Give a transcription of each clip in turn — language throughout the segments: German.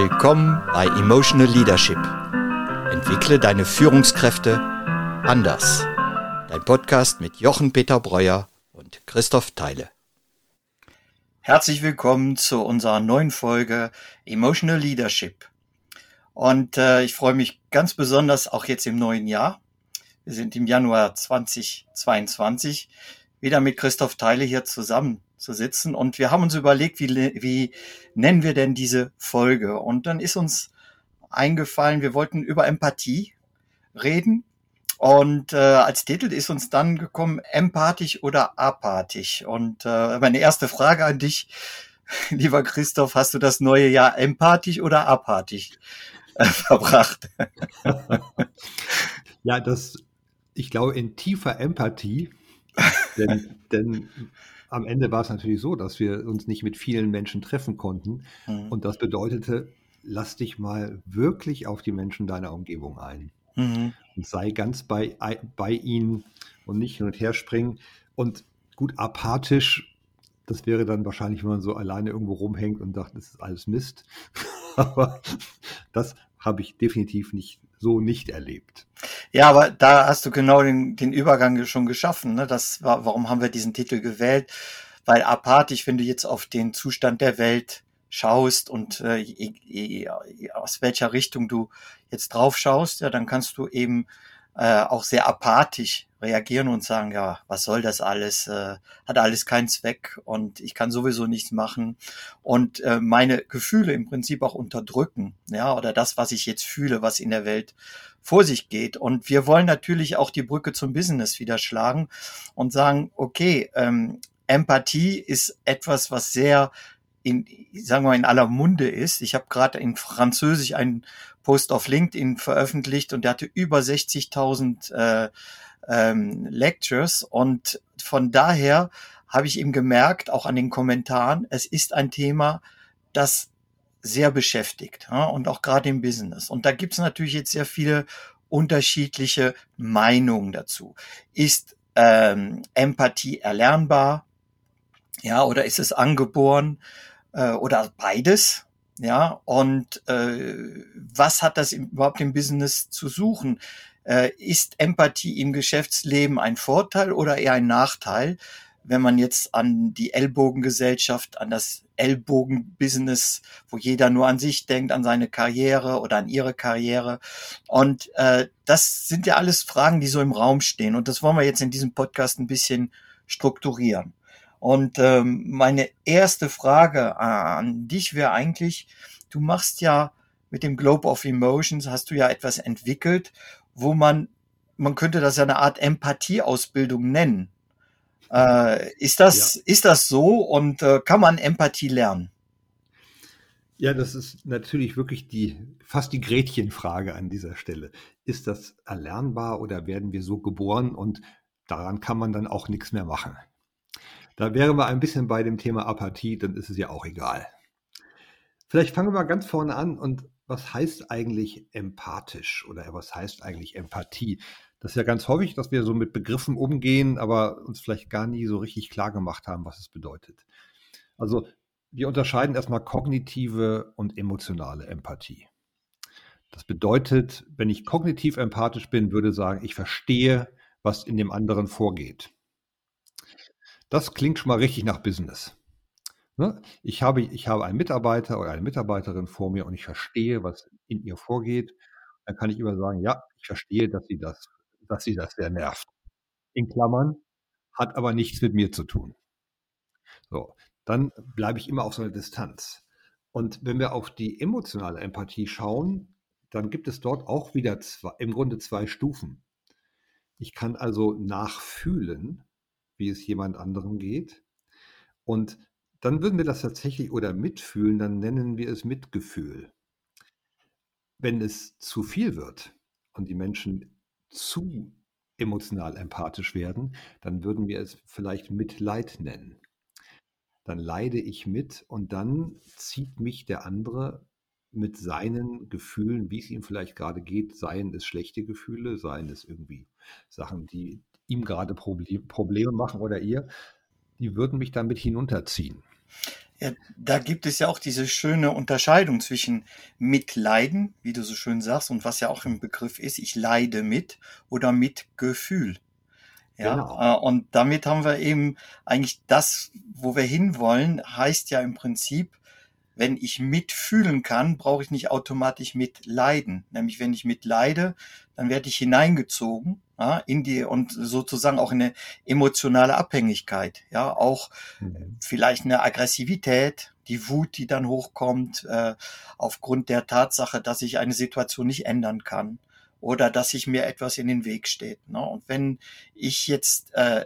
Willkommen bei Emotional Leadership. Entwickle deine Führungskräfte anders. Dein Podcast mit Jochen Peter Breuer und Christoph Theile. Herzlich willkommen zu unserer neuen Folge Emotional Leadership. Und äh, ich freue mich ganz besonders auch jetzt im neuen Jahr. Wir sind im Januar 2022 wieder mit Christoph Theile hier zusammen zu sitzen. Und wir haben uns überlegt, wie, wie nennen wir denn diese Folge? Und dann ist uns eingefallen, wir wollten über Empathie reden. Und äh, als Titel ist uns dann gekommen, empathisch oder apathisch. Und äh, meine erste Frage an dich, lieber Christoph, hast du das neue Jahr empathisch oder apathisch äh, verbracht? ja, das, ich glaube, in tiefer Empathie, denn, denn am Ende war es natürlich so, dass wir uns nicht mit vielen Menschen treffen konnten. Mhm. Und das bedeutete, lass dich mal wirklich auf die Menschen deiner Umgebung ein. Mhm. Und sei ganz bei, bei ihnen und nicht hin und her springen. Und gut, apathisch, das wäre dann wahrscheinlich, wenn man so alleine irgendwo rumhängt und sagt, das ist alles Mist. Aber das habe ich definitiv nicht so nicht erlebt. Ja, aber da hast du genau den, den Übergang schon geschaffen. Ne? Das war, warum haben wir diesen Titel gewählt? Weil apathisch, wenn du jetzt auf den Zustand der Welt schaust und äh, aus welcher Richtung du jetzt drauf schaust, ja, dann kannst du eben äh, auch sehr apathisch reagieren und sagen, ja, was soll das alles? Äh, hat alles keinen Zweck und ich kann sowieso nichts machen und äh, meine Gefühle im Prinzip auch unterdrücken, ja, oder das, was ich jetzt fühle, was in der Welt vor sich geht. Und wir wollen natürlich auch die Brücke zum Business wieder schlagen und sagen, okay, ähm, Empathie ist etwas, was sehr in, sagen wir mal, in aller Munde ist. Ich habe gerade in Französisch einen Post auf LinkedIn veröffentlicht und der hatte über 60.000 äh, ähm, Lectures und von daher habe ich eben gemerkt, auch an den Kommentaren, es ist ein Thema, das sehr beschäftigt ja, und auch gerade im Business. Und da gibt es natürlich jetzt sehr viele unterschiedliche Meinungen dazu. Ist ähm, Empathie erlernbar? Ja, oder ist es angeboren? Äh, oder beides? Ja, und äh, was hat das überhaupt im Business zu suchen? Äh, ist Empathie im Geschäftsleben ein Vorteil oder eher ein Nachteil? Wenn man jetzt an die Ellbogengesellschaft, an das Ellbogenbusiness, wo jeder nur an sich denkt, an seine Karriere oder an ihre Karriere. Und äh, das sind ja alles Fragen, die so im Raum stehen. Und das wollen wir jetzt in diesem Podcast ein bisschen strukturieren. Und ähm, meine erste Frage an dich wäre eigentlich, du machst ja mit dem Globe of Emotions, hast du ja etwas entwickelt, wo man, man könnte das ja eine Art Empathieausbildung nennen. Äh, ist, das, ja. ist das so und äh, kann man Empathie lernen? Ja, das ist natürlich wirklich die fast die Gretchenfrage an dieser Stelle. Ist das erlernbar oder werden wir so geboren und daran kann man dann auch nichts mehr machen? Da wären wir ein bisschen bei dem Thema Apathie, dann ist es ja auch egal. Vielleicht fangen wir mal ganz vorne an und was heißt eigentlich empathisch oder was heißt eigentlich Empathie? Das ist ja ganz häufig, dass wir so mit Begriffen umgehen, aber uns vielleicht gar nie so richtig klar gemacht haben, was es bedeutet. Also wir unterscheiden erstmal kognitive und emotionale Empathie. Das bedeutet, wenn ich kognitiv empathisch bin, würde sagen, ich verstehe, was in dem anderen vorgeht. Das klingt schon mal richtig nach Business. Ne? Ich, habe, ich habe einen Mitarbeiter oder eine Mitarbeiterin vor mir und ich verstehe, was in ihr vorgeht. Dann kann ich immer sagen, ja, ich verstehe, dass sie das, dass sie das sehr nervt. In Klammern, hat aber nichts mit mir zu tun. So, dann bleibe ich immer auf so einer Distanz. Und wenn wir auf die emotionale Empathie schauen, dann gibt es dort auch wieder zwei, im Grunde zwei Stufen. Ich kann also nachfühlen, wie es jemand anderem geht. Und dann würden wir das tatsächlich oder mitfühlen, dann nennen wir es Mitgefühl. Wenn es zu viel wird und die Menschen zu emotional empathisch werden, dann würden wir es vielleicht Mitleid nennen. Dann leide ich mit und dann zieht mich der andere mit seinen Gefühlen, wie es ihm vielleicht gerade geht, seien es schlechte Gefühle, seien es irgendwie Sachen, die ihm gerade Probleme machen oder ihr, die würden mich damit hinunterziehen. Ja, da gibt es ja auch diese schöne Unterscheidung zwischen Mitleiden, wie du so schön sagst, und was ja auch im Begriff ist, ich leide mit oder mit Gefühl. Ja, genau. Äh, und damit haben wir eben eigentlich das, wo wir hinwollen, heißt ja im Prinzip, wenn ich mitfühlen kann, brauche ich nicht automatisch mitleiden. Nämlich wenn ich mitleide, dann werde ich hineingezogen ja, in die und sozusagen auch in eine emotionale Abhängigkeit. Ja, auch mhm. vielleicht eine Aggressivität, die Wut, die dann hochkommt, äh, aufgrund der Tatsache, dass ich eine Situation nicht ändern kann oder dass sich mir etwas in den Weg steht. Ne? Und wenn ich jetzt äh,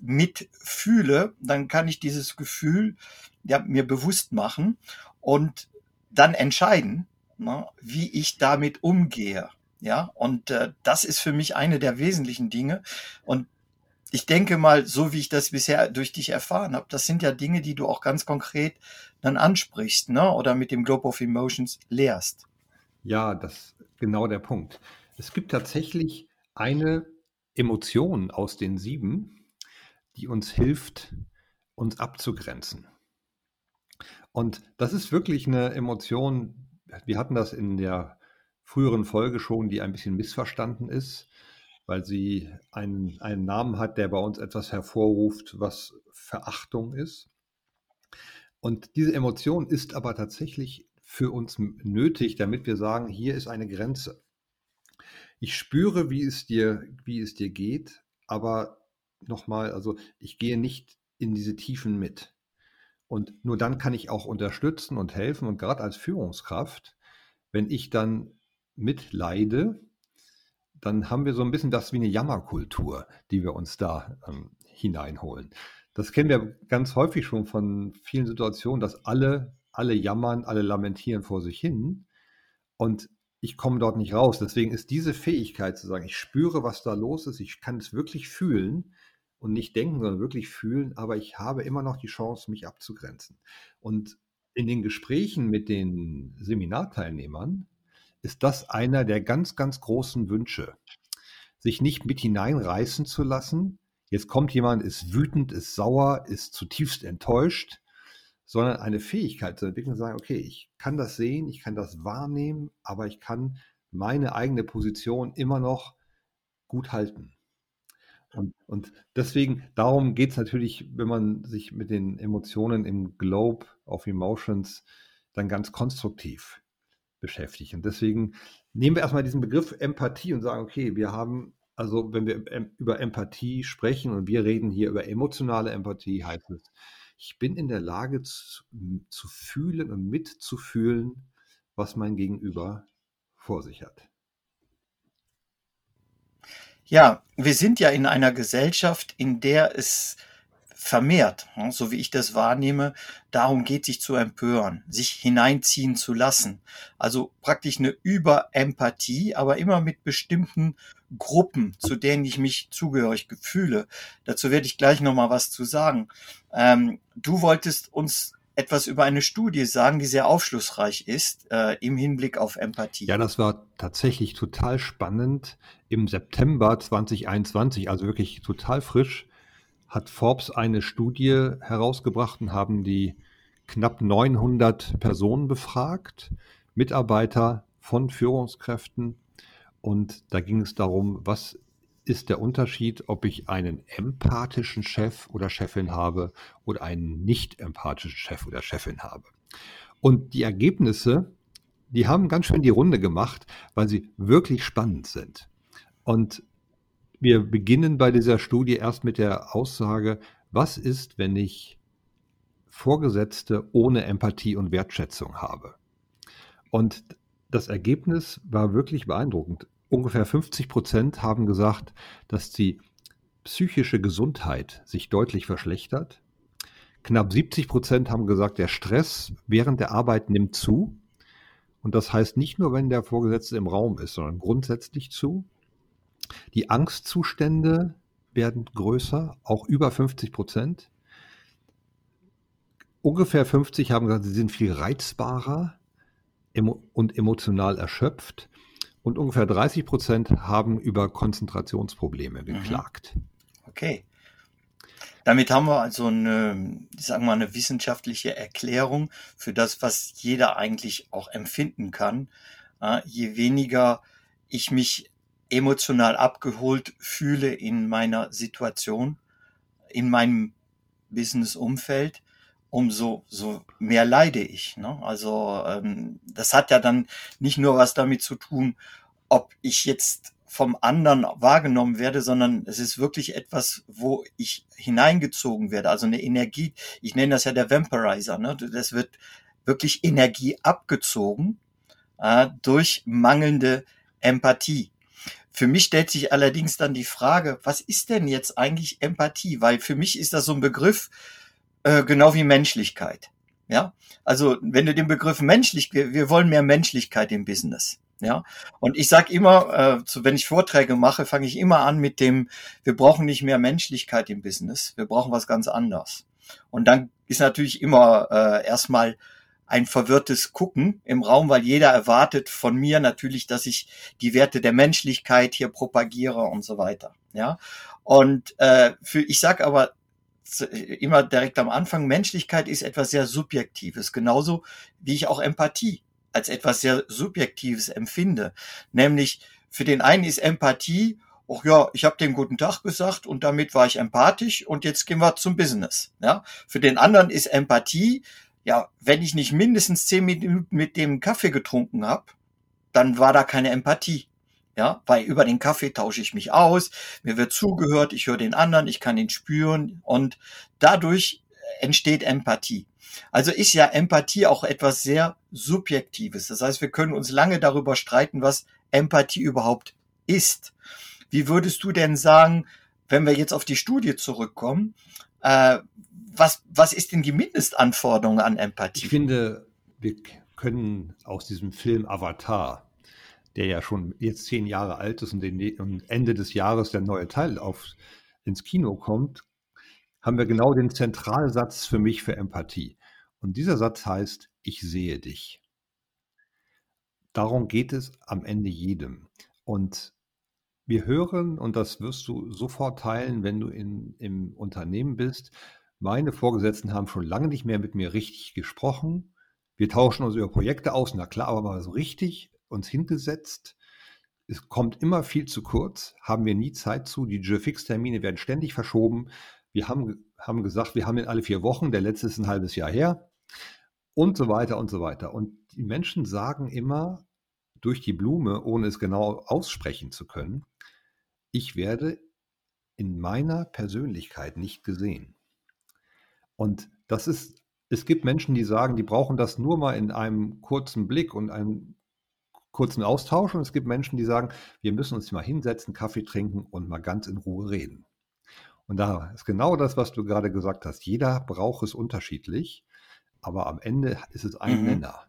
mitfühle, dann kann ich dieses Gefühl ja, mir bewusst machen und dann entscheiden, ne, wie ich damit umgehe. Ja, und äh, das ist für mich eine der wesentlichen Dinge. Und ich denke mal, so wie ich das bisher durch dich erfahren habe, das sind ja Dinge, die du auch ganz konkret dann ansprichst, ne? Oder mit dem Globe of Emotions lehrst. Ja, das ist genau der Punkt. Es gibt tatsächlich eine Emotion aus den sieben, die uns hilft, uns abzugrenzen. Und das ist wirklich eine Emotion, wir hatten das in der früheren Folge schon, die ein bisschen missverstanden ist, weil sie einen, einen Namen hat, der bei uns etwas hervorruft, was Verachtung ist. Und diese Emotion ist aber tatsächlich für uns nötig, damit wir sagen, hier ist eine Grenze. Ich spüre, wie es dir, wie es dir geht, aber nochmal, also ich gehe nicht in diese Tiefen mit. Und nur dann kann ich auch unterstützen und helfen. Und gerade als Führungskraft, wenn ich dann mitleide, dann haben wir so ein bisschen das wie eine Jammerkultur, die wir uns da ähm, hineinholen. Das kennen wir ganz häufig schon von vielen Situationen, dass alle, alle jammern, alle lamentieren vor sich hin. Und ich komme dort nicht raus. Deswegen ist diese Fähigkeit zu sagen, ich spüre, was da los ist, ich kann es wirklich fühlen, und nicht denken, sondern wirklich fühlen, aber ich habe immer noch die Chance, mich abzugrenzen. Und in den Gesprächen mit den Seminarteilnehmern ist das einer der ganz, ganz großen Wünsche, sich nicht mit hineinreißen zu lassen. Jetzt kommt jemand, ist wütend, ist sauer, ist zutiefst enttäuscht, sondern eine Fähigkeit zu entwickeln, zu sagen, okay, ich kann das sehen, ich kann das wahrnehmen, aber ich kann meine eigene Position immer noch gut halten. Und, und deswegen, darum geht es natürlich, wenn man sich mit den Emotionen im Globe of Emotions dann ganz konstruktiv beschäftigt. Und deswegen nehmen wir erstmal diesen Begriff Empathie und sagen, okay, wir haben, also wenn wir über Empathie sprechen und wir reden hier über emotionale Empathie, heißt es, ich bin in der Lage zu, zu fühlen und mitzufühlen, was mein Gegenüber vor sich hat. Ja, wir sind ja in einer Gesellschaft, in der es vermehrt, ne, so wie ich das wahrnehme, darum geht, sich zu empören, sich hineinziehen zu lassen. Also praktisch eine Überempathie, aber immer mit bestimmten Gruppen, zu denen ich mich zugehörig fühle. Dazu werde ich gleich nochmal was zu sagen. Ähm, du wolltest uns etwas über eine Studie sagen, die sehr aufschlussreich ist äh, im Hinblick auf Empathie. Ja, das war tatsächlich total spannend. Im September 2021, also wirklich total frisch, hat Forbes eine Studie herausgebracht und haben die knapp 900 Personen befragt, Mitarbeiter von Führungskräften. Und da ging es darum, was ist der Unterschied, ob ich einen empathischen Chef oder Chefin habe oder einen nicht empathischen Chef oder Chefin habe. Und die Ergebnisse, die haben ganz schön die Runde gemacht, weil sie wirklich spannend sind. Und wir beginnen bei dieser Studie erst mit der Aussage, was ist, wenn ich Vorgesetzte ohne Empathie und Wertschätzung habe? Und das Ergebnis war wirklich beeindruckend ungefähr 50 Prozent haben gesagt, dass die psychische Gesundheit sich deutlich verschlechtert. Knapp 70 Prozent haben gesagt, der Stress während der Arbeit nimmt zu. Und das heißt nicht nur, wenn der Vorgesetzte im Raum ist, sondern grundsätzlich zu. Die Angstzustände werden größer, auch über 50 Prozent. Ungefähr 50 haben gesagt, sie sind viel reizbarer und emotional erschöpft. Und ungefähr 30 Prozent haben über Konzentrationsprobleme mhm. geklagt. Okay. Damit haben wir also eine, sagen wir mal, eine wissenschaftliche Erklärung für das, was jeder eigentlich auch empfinden kann. Je weniger ich mich emotional abgeholt fühle in meiner Situation, in meinem Business-Umfeld, umso so mehr leide ich. Ne? Also ähm, das hat ja dann nicht nur was damit zu tun, ob ich jetzt vom anderen wahrgenommen werde, sondern es ist wirklich etwas, wo ich hineingezogen werde, also eine Energie. Ich nenne das ja der Vampirizer. Ne? Das wird wirklich Energie abgezogen äh, durch mangelnde Empathie. Für mich stellt sich allerdings dann die Frage, was ist denn jetzt eigentlich Empathie? Weil für mich ist das so ein Begriff, äh, genau wie Menschlichkeit. Ja, also wenn du den Begriff menschlich, wir, wir wollen mehr Menschlichkeit im Business. Ja, und ich sage immer, äh, so, wenn ich Vorträge mache, fange ich immer an mit dem, wir brauchen nicht mehr Menschlichkeit im Business, wir brauchen was ganz anderes. Und dann ist natürlich immer äh, erstmal ein verwirrtes Gucken im Raum, weil jeder erwartet von mir natürlich, dass ich die Werte der Menschlichkeit hier propagiere und so weiter. Ja, und äh, für ich sage aber immer direkt am Anfang, Menschlichkeit ist etwas sehr Subjektives, genauso wie ich auch Empathie als etwas sehr Subjektives empfinde. Nämlich für den einen ist Empathie, ach ja, ich habe den guten Tag gesagt und damit war ich empathisch und jetzt gehen wir zum Business. Ja, für den anderen ist Empathie, ja, wenn ich nicht mindestens zehn Minuten mit dem Kaffee getrunken habe, dann war da keine Empathie. Ja, weil über den Kaffee tausche ich mich aus, mir wird zugehört, ich höre den anderen, ich kann ihn spüren und dadurch entsteht Empathie. Also ist ja Empathie auch etwas sehr Subjektives. Das heißt, wir können uns lange darüber streiten, was Empathie überhaupt ist. Wie würdest du denn sagen, wenn wir jetzt auf die Studie zurückkommen, äh, was, was ist denn die Mindestanforderung an Empathie? Ich finde, wir können aus diesem Film Avatar, der ja schon jetzt zehn Jahre alt ist und, den, Ende des Jahres der neue Teil auf, ins Kino kommt, haben wir genau den Zentralsatz für mich für Empathie. Und dieser Satz heißt, ich sehe dich. Darum geht es am Ende jedem. Und wir hören, und das wirst du sofort teilen, wenn du in, im Unternehmen bist, meine Vorgesetzten haben schon lange nicht mehr mit mir richtig gesprochen. Wir tauschen uns über Projekte aus, na klar, aber mal so richtig uns hingesetzt. Es kommt immer viel zu kurz, haben wir nie Zeit zu. Die Fix-Termine werden ständig verschoben. Wir haben, haben gesagt, wir haben ihn alle vier Wochen, der letzte ist ein halbes Jahr her und so weiter und so weiter. Und die Menschen sagen immer durch die Blume, ohne es genau aussprechen zu können, ich werde in meiner Persönlichkeit nicht gesehen. Und das ist, es gibt Menschen, die sagen, die brauchen das nur mal in einem kurzen Blick und einem kurzen Austausch. Und es gibt Menschen, die sagen, wir müssen uns mal hinsetzen, Kaffee trinken und mal ganz in Ruhe reden. Und da ist genau das, was du gerade gesagt hast. Jeder braucht es unterschiedlich, aber am Ende ist es ein mhm. Nenner.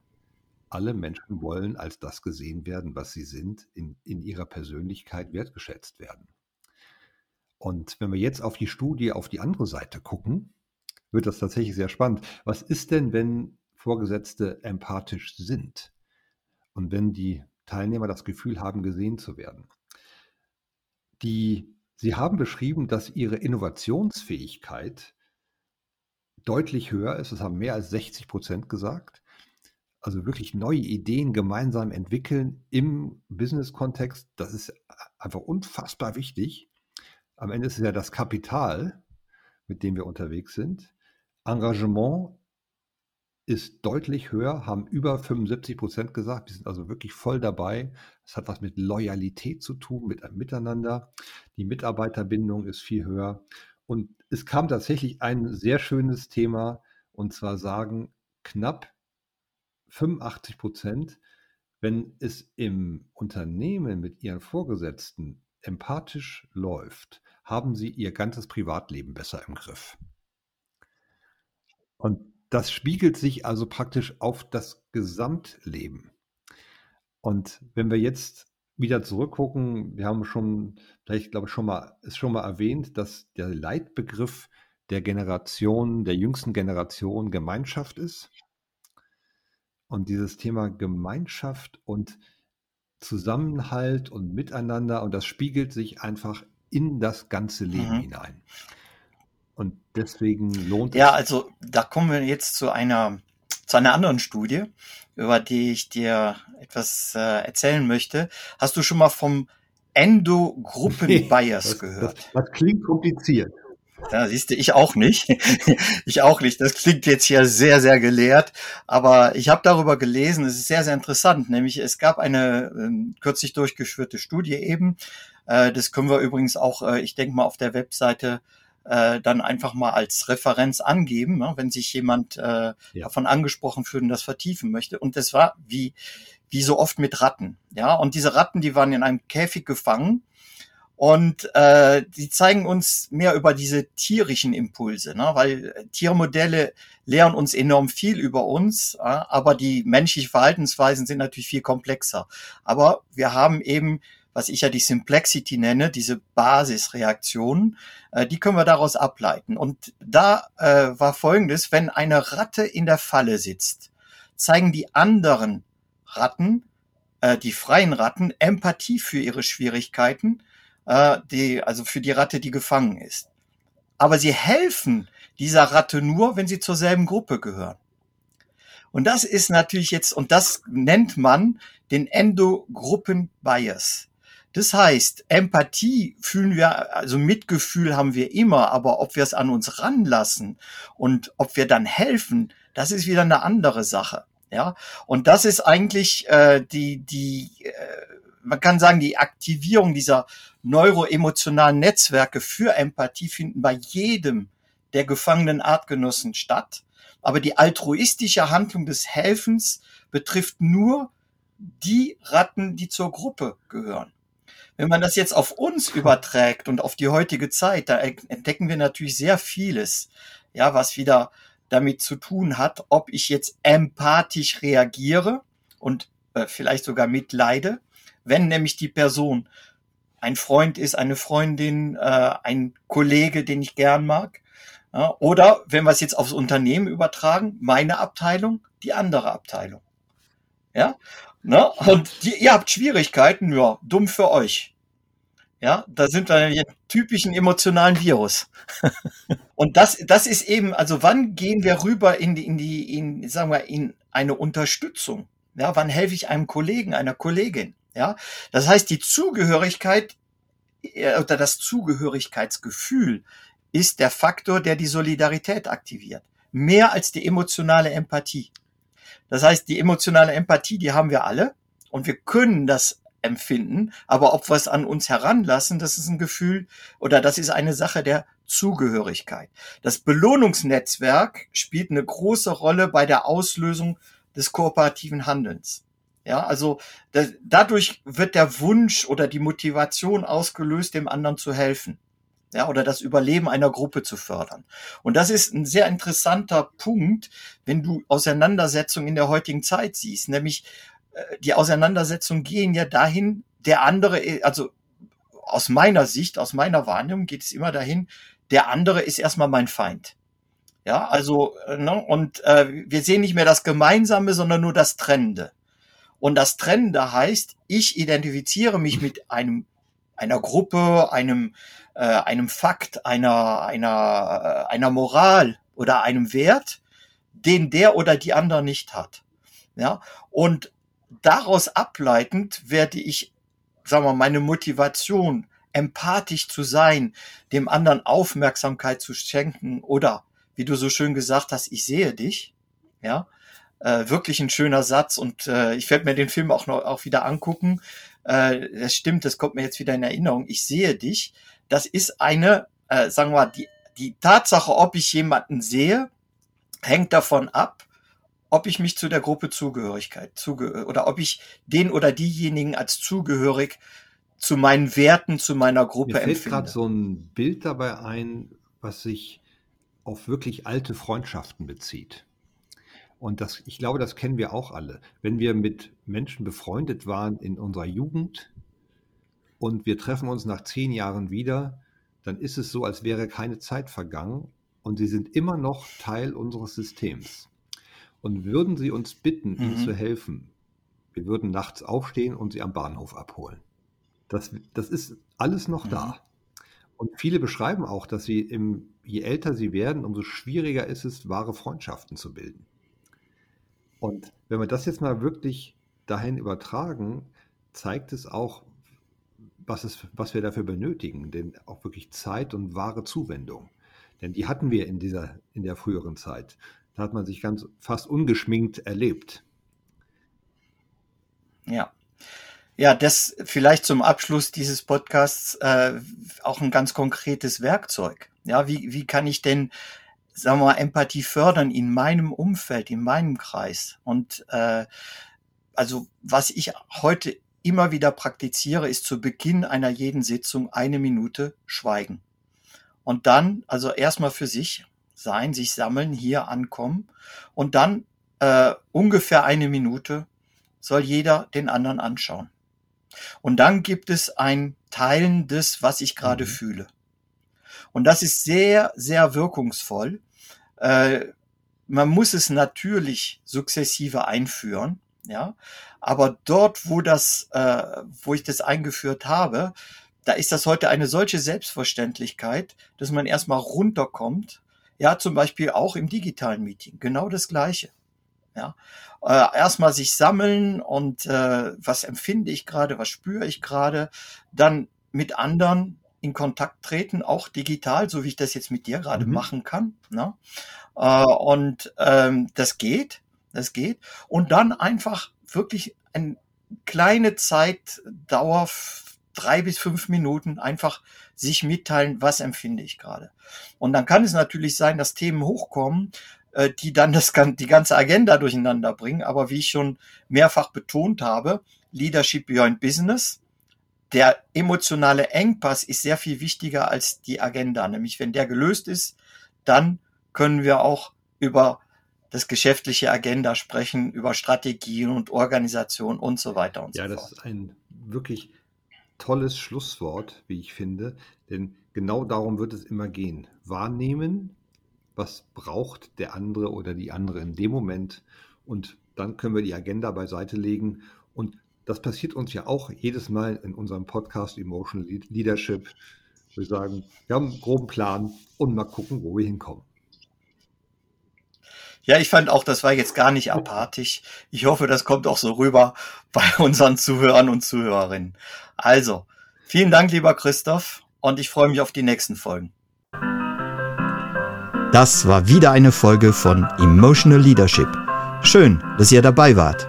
Alle Menschen wollen als das gesehen werden, was sie sind, in, in ihrer Persönlichkeit wertgeschätzt werden. Und wenn wir jetzt auf die Studie auf die andere Seite gucken, wird das tatsächlich sehr spannend. Was ist denn, wenn Vorgesetzte empathisch sind und wenn die Teilnehmer das Gefühl haben, gesehen zu werden? Die, sie haben beschrieben, dass ihre Innovationsfähigkeit deutlich höher ist. Das haben mehr als 60 Prozent gesagt. Also wirklich neue Ideen gemeinsam entwickeln im Business-Kontext, das ist einfach unfassbar wichtig. Am Ende ist es ja das Kapital, mit dem wir unterwegs sind. Engagement ist deutlich höher, haben über 75 Prozent gesagt. Wir sind also wirklich voll dabei. Es hat was mit Loyalität zu tun, mit einem Miteinander. Die Mitarbeiterbindung ist viel höher. Und es kam tatsächlich ein sehr schönes Thema, und zwar sagen knapp 85 Prozent, wenn es im Unternehmen mit ihren Vorgesetzten empathisch läuft, haben sie ihr ganzes Privatleben besser im Griff. Und das spiegelt sich also praktisch auf das Gesamtleben. Und wenn wir jetzt wieder zurückgucken, wir haben schon, vielleicht glaube ich schon mal, ist schon mal erwähnt, dass der Leitbegriff der Generation, der jüngsten Generation Gemeinschaft ist. Und dieses Thema Gemeinschaft und Zusammenhalt und Miteinander und das spiegelt sich einfach in das ganze Leben mhm. hinein. Und deswegen lohnt ja, es. Ja, also da kommen wir jetzt zu einer, zu einer anderen Studie, über die ich dir etwas äh, erzählen möchte. Hast du schon mal vom Endogruppen-Bias nee, gehört? Das, das klingt kompliziert. Da siehst du, ich auch nicht. ich auch nicht. Das klingt jetzt hier sehr, sehr gelehrt. Aber ich habe darüber gelesen, es ist sehr, sehr interessant. Nämlich es gab eine äh, kürzlich durchgeführte Studie eben. Äh, das können wir übrigens auch, äh, ich denke mal, auf der Webseite äh, dann einfach mal als Referenz angeben, ne, wenn sich jemand äh, ja. davon angesprochen fühlt und das vertiefen möchte. Und das war wie, wie so oft mit Ratten. Ja, und diese Ratten, die waren in einem Käfig gefangen und äh, die zeigen uns mehr über diese tierischen Impulse, ne? weil Tiermodelle lehren uns enorm viel über uns, äh, aber die menschlichen Verhaltensweisen sind natürlich viel komplexer. Aber wir haben eben, was ich ja die Simplexity nenne, diese Basisreaktionen, äh, die können wir daraus ableiten. Und da äh, war Folgendes, wenn eine Ratte in der Falle sitzt, zeigen die anderen Ratten, äh, die freien Ratten, Empathie für ihre Schwierigkeiten äh, die, also für die Ratte, die gefangen ist. Aber sie helfen dieser Ratte nur, wenn sie zur selben Gruppe gehören. Und das ist natürlich jetzt, und das nennt man den Endogruppen-Bias. Das heißt, Empathie fühlen wir, also Mitgefühl haben wir immer, aber ob wir es an uns ranlassen und ob wir dann helfen, das ist wieder eine andere Sache. Ja, und das ist eigentlich äh, die, die, äh, man kann sagen, die Aktivierung dieser neuroemotionalen Netzwerke für Empathie finden bei jedem der gefangenen Artgenossen statt. Aber die altruistische Handlung des Helfens betrifft nur die Ratten, die zur Gruppe gehören. Wenn man das jetzt auf uns überträgt und auf die heutige Zeit, da entdecken wir natürlich sehr vieles, ja, was wieder damit zu tun hat, ob ich jetzt empathisch reagiere und äh, vielleicht sogar mitleide, wenn nämlich die Person ein Freund ist, eine Freundin, äh, ein Kollege, den ich gern mag. Ja, oder wenn wir es jetzt aufs Unternehmen übertragen, meine Abteilung, die andere Abteilung. Ja, ne? und die, ihr habt Schwierigkeiten, ja, dumm für euch. Ja, da sind wir den typischen emotionalen Virus. und das, das ist eben, also wann gehen wir rüber in die, in die, in, sagen wir, in eine Unterstützung? Ja, wann helfe ich einem Kollegen, einer Kollegin? Ja, das heißt, die Zugehörigkeit äh, oder das Zugehörigkeitsgefühl ist der Faktor, der die Solidarität aktiviert. Mehr als die emotionale Empathie. Das heißt, die emotionale Empathie, die haben wir alle und wir können das empfinden, aber ob wir es an uns heranlassen, das ist ein Gefühl oder das ist eine Sache der Zugehörigkeit. Das Belohnungsnetzwerk spielt eine große Rolle bei der Auslösung des kooperativen Handelns. Ja, also da, dadurch wird der Wunsch oder die Motivation ausgelöst, dem anderen zu helfen. Ja, oder das Überleben einer Gruppe zu fördern. Und das ist ein sehr interessanter Punkt, wenn du Auseinandersetzungen in der heutigen Zeit siehst. Nämlich äh, die Auseinandersetzungen gehen ja dahin, der andere, also aus meiner Sicht, aus meiner Wahrnehmung geht es immer dahin, der andere ist erstmal mein Feind. Ja, also, äh, ne, und äh, wir sehen nicht mehr das Gemeinsame, sondern nur das Trennende. Und das Trennende heißt, ich identifiziere mich mit einem einer Gruppe, einem äh, einem Fakt, einer einer äh, einer Moral oder einem Wert, den der oder die andere nicht hat. Ja, und daraus ableitend werde ich, sagen wir, meine Motivation, empathisch zu sein, dem anderen Aufmerksamkeit zu schenken oder, wie du so schön gesagt hast, ich sehe dich, ja, äh, wirklich ein schöner Satz und äh, ich werde mir den Film auch noch auch wieder angucken. Äh, das stimmt, das kommt mir jetzt wieder in Erinnerung. Ich sehe dich. Das ist eine, äh, sagen wir mal, die, die Tatsache, ob ich jemanden sehe, hängt davon ab, ob ich mich zu der Gruppe Zugehörigkeit zuge oder ob ich den oder diejenigen als zugehörig zu meinen Werten, zu meiner Gruppe Mir fällt gerade so ein Bild dabei ein, was sich auf wirklich alte Freundschaften bezieht. Und das, ich glaube, das kennen wir auch alle. Wenn wir mit Menschen befreundet waren in unserer Jugend und wir treffen uns nach zehn Jahren wieder, dann ist es so, als wäre keine Zeit vergangen und sie sind immer noch Teil unseres Systems. Und würden sie uns bitten, mhm. ihnen zu helfen, wir würden nachts aufstehen und sie am Bahnhof abholen. Das, das ist alles noch mhm. da. Und viele beschreiben auch, dass sie im, je älter sie werden, umso schwieriger ist es, wahre Freundschaften zu bilden. Und wenn wir das jetzt mal wirklich dahin übertragen, zeigt es auch, was, es, was wir dafür benötigen, denn auch wirklich Zeit und wahre Zuwendung. Denn die hatten wir in dieser, in der früheren Zeit. Da hat man sich ganz fast ungeschminkt erlebt. Ja. Ja, das vielleicht zum Abschluss dieses Podcasts äh, auch ein ganz konkretes Werkzeug. Ja, wie, wie kann ich denn, sagen wir mal, Empathie fördern in meinem Umfeld, in meinem Kreis? Und äh, also was ich heute immer wieder praktiziere, ist zu Beginn einer jeden Sitzung eine Minute Schweigen. Und dann, also erstmal für sich sein, sich sammeln, hier ankommen und dann äh, ungefähr eine Minute soll jeder den anderen anschauen. Und dann gibt es ein Teilen des, was ich gerade mhm. fühle. Und das ist sehr, sehr wirkungsvoll. Äh, man muss es natürlich sukzessive einführen, ja. Aber dort, wo das, äh, wo ich das eingeführt habe, da ist das heute eine solche Selbstverständlichkeit, dass man erstmal runterkommt. Ja, zum Beispiel auch im digitalen Meeting. Genau das Gleiche. Ja, äh, erstmal sich sammeln und äh, was empfinde ich gerade, was spüre ich gerade, dann mit anderen in Kontakt treten, auch digital, so wie ich das jetzt mit dir gerade mhm. machen kann. Ne? Äh, und ähm, das geht, das geht. Und dann einfach wirklich eine kleine Zeitdauer drei bis fünf Minuten einfach sich mitteilen, was empfinde ich gerade. Und dann kann es natürlich sein, dass Themen hochkommen, äh, die dann das, die ganze Agenda durcheinander bringen. Aber wie ich schon mehrfach betont habe, Leadership Beyond Business, der emotionale Engpass ist sehr viel wichtiger als die Agenda. Nämlich wenn der gelöst ist, dann können wir auch über das geschäftliche Agenda sprechen, über Strategien und Organisation und so weiter und ja, so fort. Ja, das ist ein wirklich tolles Schlusswort, wie ich finde, denn genau darum wird es immer gehen. Wahrnehmen, was braucht der andere oder die andere in dem Moment und dann können wir die Agenda beiseite legen und das passiert uns ja auch jedes Mal in unserem Podcast Emotional Leadership. Wir sagen, wir haben einen groben Plan und mal gucken, wo wir hinkommen. Ja, ich fand auch, das war jetzt gar nicht apathisch. Ich hoffe, das kommt auch so rüber bei unseren Zuhörern und Zuhörerinnen. Also, vielen Dank, lieber Christoph, und ich freue mich auf die nächsten Folgen. Das war wieder eine Folge von Emotional Leadership. Schön, dass ihr dabei wart.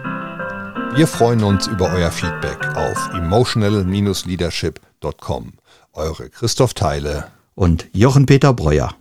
Wir freuen uns über euer Feedback auf emotional-leadership.com. Eure Christoph Teile und Jochen Peter Breuer.